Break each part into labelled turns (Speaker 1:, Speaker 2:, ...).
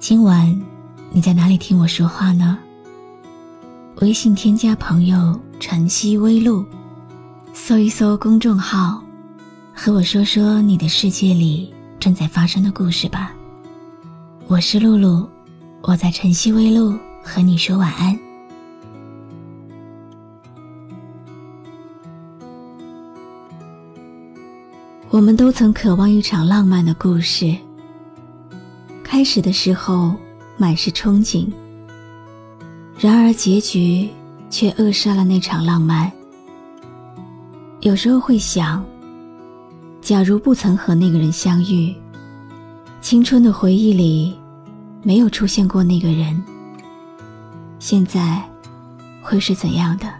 Speaker 1: 今晚你在哪里听我说话呢？微信添加朋友“晨曦微露”，搜一搜公众号，和我说说你的世界里正在发生的故事吧。我是露露，我在晨曦微露和你说晚安。我们都曾渴望一场浪漫的故事。开始的时候满是憧憬，然而结局却扼杀了那场浪漫。有时候会想，假如不曾和那个人相遇，青春的回忆里没有出现过那个人，现在会是怎样的？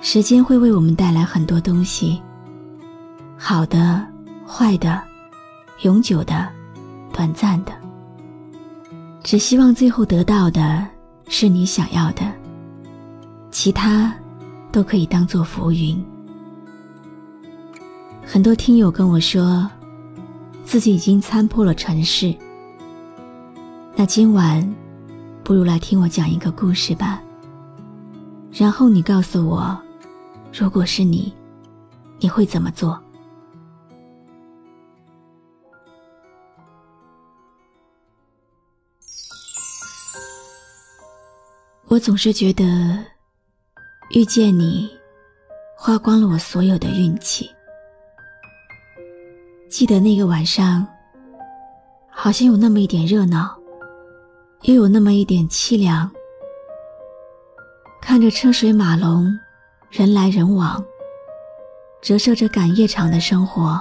Speaker 1: 时间会为我们带来很多东西。好的，坏的，永久的，短暂的。只希望最后得到的是你想要的，其他都可以当做浮云。很多听友跟我说，自己已经参破了尘世。那今晚，不如来听我讲一个故事吧。然后你告诉我，如果是你，你会怎么做？我总是觉得，遇见你，花光了我所有的运气。记得那个晚上，好像有那么一点热闹，又有那么一点凄凉。看着车水马龙，人来人往，折射着赶夜场的生活。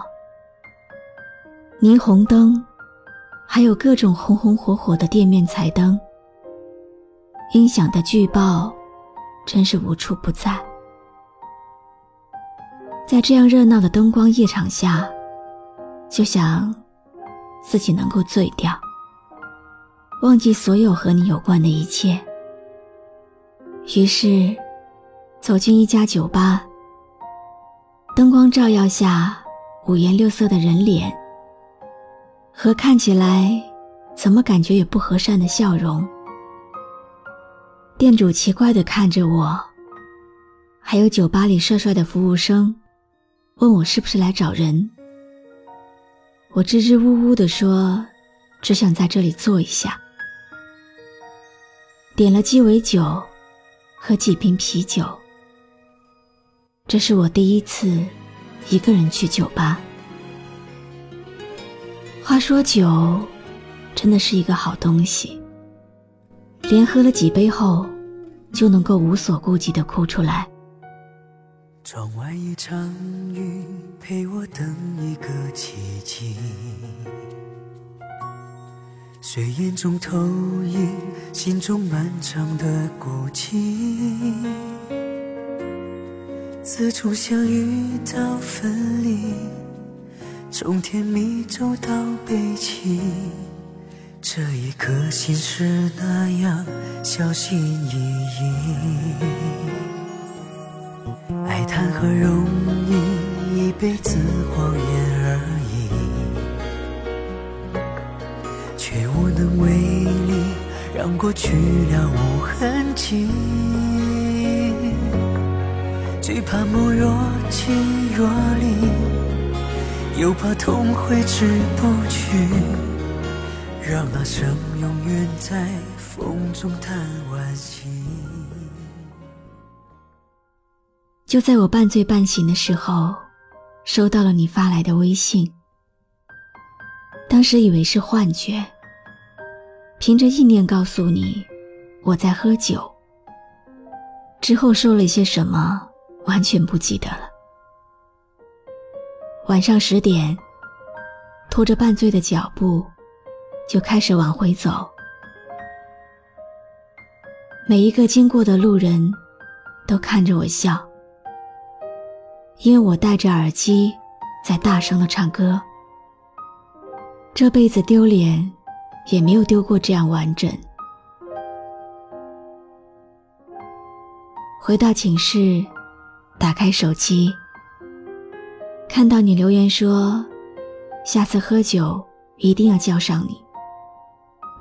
Speaker 1: 霓虹灯，还有各种红红火火的店面彩灯。音响的巨爆，真是无处不在。在这样热闹的灯光夜场下，就想自己能够醉掉，忘记所有和你有关的一切。于是，走进一家酒吧，灯光照耀下，五颜六色的人脸和看起来怎么感觉也不和善的笑容。店主奇怪地看着我，还有酒吧里帅帅的服务生，问我是不是来找人。我支支吾吾地说，只想在这里坐一下。点了鸡尾酒和几瓶啤酒。这是我第一次一个人去酒吧。话说酒，真的是一个好东西。连喝了几杯后，就能够无所顾忌的哭出来。
Speaker 2: 窗外一场雨，陪我等一个奇迹。睡眼中投影，心中漫长的孤寂。自从相遇到分离，从甜蜜走到悲戚。这一颗心是那样小心翼翼，爱谈何容易，一辈子谎言而已，却无能为力让过去了无痕迹。最怕梦若即若离，又怕痛挥之不去。让那声永远在风中叹惋惜。
Speaker 1: 就在我半醉半醒的时候，收到了你发来的微信。当时以为是幻觉，凭着意念告诉你我在喝酒。之后说了些什么，完全不记得了。晚上十点，拖着半醉的脚步。就开始往回走。每一个经过的路人，都看着我笑，因为我戴着耳机，在大声的唱歌。这辈子丢脸，也没有丢过这样完整。回到寝室，打开手机，看到你留言说，下次喝酒一定要叫上你，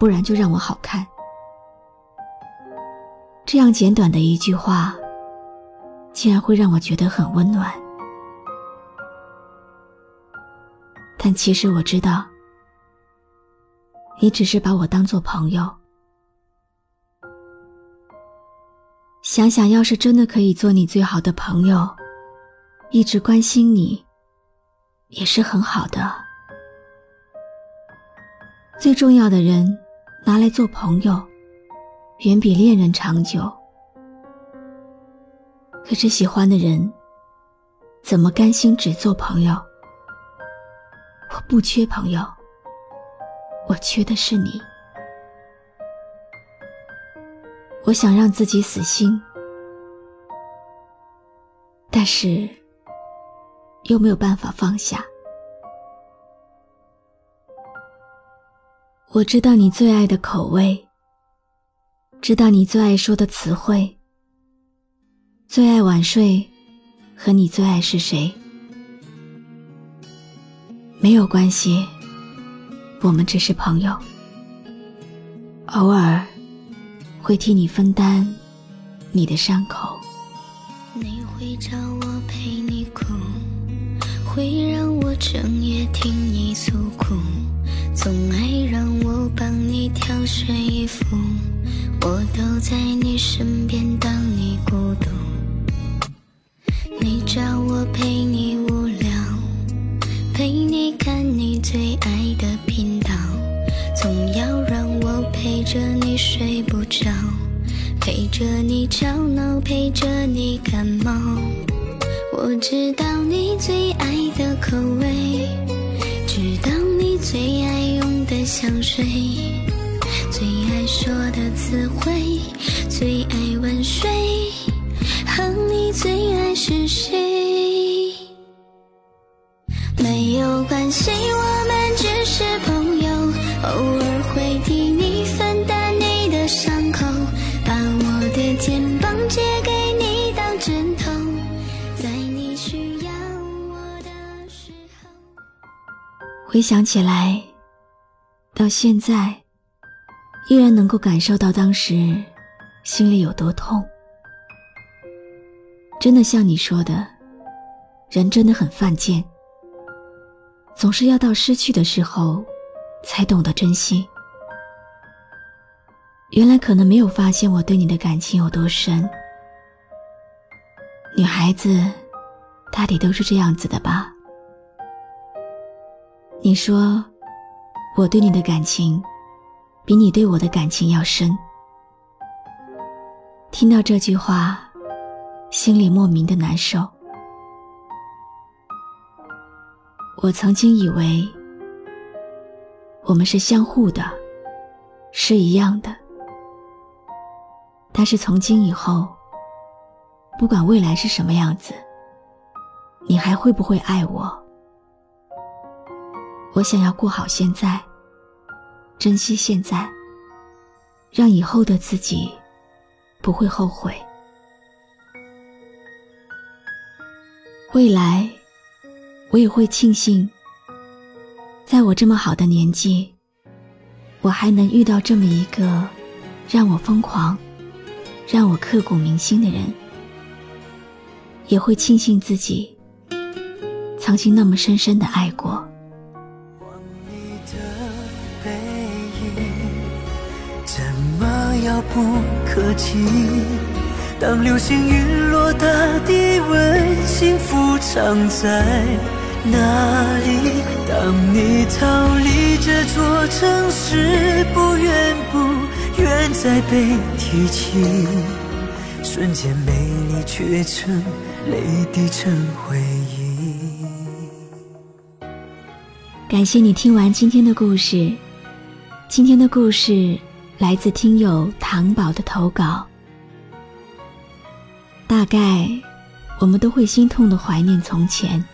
Speaker 1: 不然就让我好看。这样简短的一句话，竟然会让我觉得很温暖。但其实我知道。你只是把我当做朋友。想想要是真的可以做你最好的朋友，一直关心你，也是很好的。最重要的人拿来做朋友，远比恋人长久。可是喜欢的人，怎么甘心只做朋友？我不缺朋友。我缺的是你，我想让自己死心，但是又没有办法放下。我知道你最爱的口味，知道你最爱说的词汇，最爱晚睡，和你最爱是谁？没有关系。我们只是朋友，偶尔会替你分担你的伤口。
Speaker 3: 你会找我陪你哭，会让我整夜听你诉苦，总爱让我帮你挑选衣服，我都在你身边当你孤独。你找我陪你无聊，陪你看你最爱的频道。总要让我陪着你睡不着，陪着你吵闹，陪着你感冒。我知道你最爱的口味，知道最爱用的香水，最爱说的词汇，最爱晚睡，和你最爱是谁？没有关系，
Speaker 1: 回想起来，到现在，依然能够感受到当时心里有多痛。真的像你说的，人真的很犯贱，总是要到失去的时候。才懂得珍惜。原来可能没有发现我对你的感情有多深。女孩子，大抵都是这样子的吧？你说，我对你的感情，比你对我的感情要深。听到这句话，心里莫名的难受。我曾经以为。我们是相互的，是一样的。但是从今以后，不管未来是什么样子，你还会不会爱我？我想要过好现在，珍惜现在，让以后的自己不会后悔。未来，我也会庆幸。在我这么好的年纪，我还能遇到这么一个让我疯狂、让我刻骨铭心的人，也会庆幸自己曾经那么深深的爱过。
Speaker 2: 可及？当流星陨落大地，问幸福藏在哪里？当你逃离这座城市，不愿不愿再被提起，瞬间美丽却成泪滴成回忆。
Speaker 1: 感谢你听完今天的故事，今天的故事来自听友糖宝的投稿。大概我们都会心痛的怀念从前，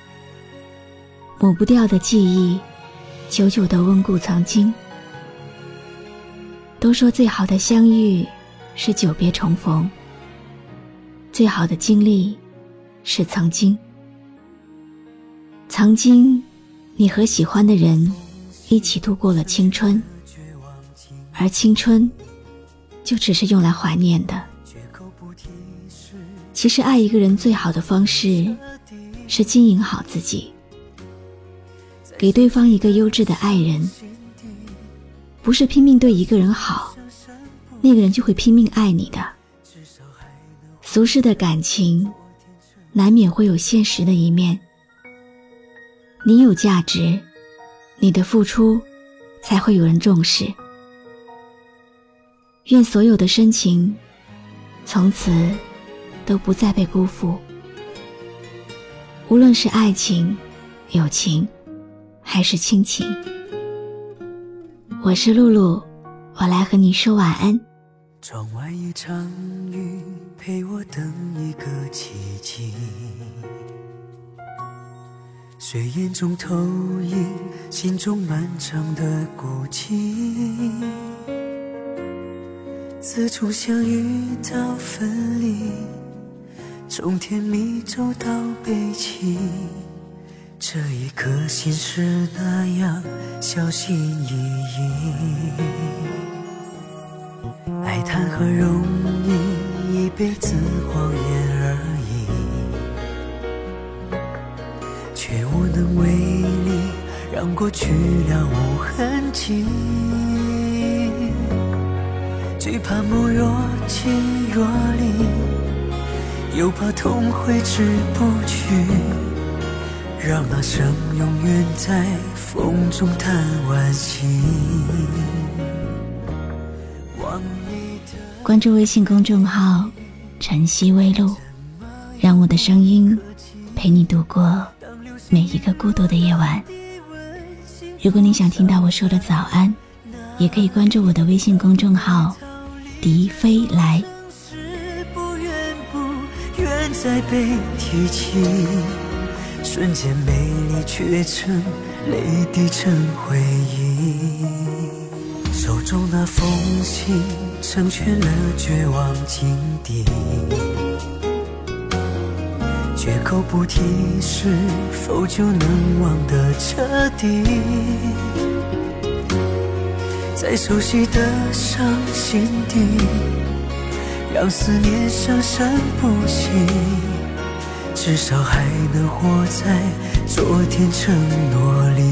Speaker 1: 抹不掉的记忆，久久的温故曾经。都说最好的相遇是久别重逢，最好的经历是曾经。曾经，你和喜欢的人一起度过了青春，而青春就只是用来怀念的。其实，爱一个人最好的方式是经营好自己，给对方一个优质的爱人。不是拼命对一个人好，那个人就会拼命爱你的。俗世的感情，难免会有现实的一面。你有价值，你的付出才会有人重视。愿所有的深情，从此。都不再被辜负。无论是爱情、友情，还是亲情，我是露露，我来和你说晚安。
Speaker 2: 窗外一场雨，陪我等一个奇迹。睡眼中投影，心中漫长的孤寂。自从相遇到分离。从甜蜜走到悲戚，这一颗心是那样小心翼翼。爱谈何容易，一辈子谎言而已，却无能为力让过去了无痕迹。最怕梦若即若离。又怕痛挥之不去，让那声永远在风中叹惋惜。
Speaker 1: 关注微信公众号“晨曦微露”，让我的声音陪你度过每一个孤独的夜晚。如果你想听到我说的早安，也可以关注我的微信公众号“迪飞来”。
Speaker 2: 再被提起，瞬间美丽却成泪滴成回忆。手中那封信成全了绝望境地，绝口不提，是否就能忘得彻底？在熟悉的伤心地。让思念生生不息，至少还能活在昨天承诺里。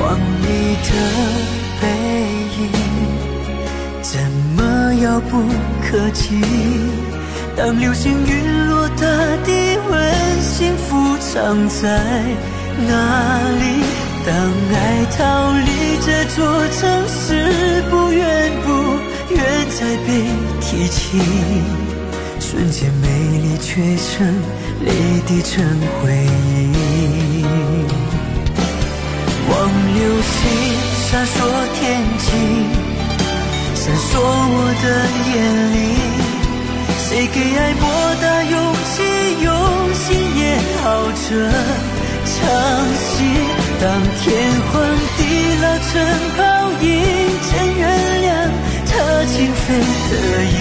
Speaker 2: 望你的背影，怎么遥不可及？当流星陨落，大地问幸福藏在哪里？当爱逃离这座城市，不远不。愿再被提起，瞬间美丽却成泪滴成回忆。望流星闪烁天际，闪烁我的眼里。谁给爱莫大勇气，用心演好这场戏？当天荒地老成泡影，真原谅。他情非得已，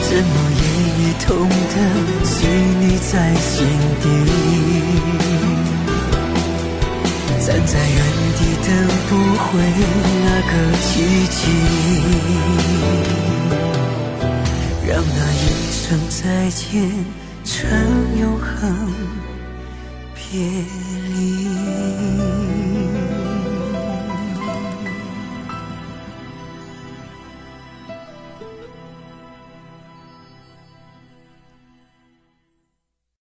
Speaker 2: 怎么也已痛的随你在心底？站在原地等不回那个奇迹，让那一声再见成永恒别离。me.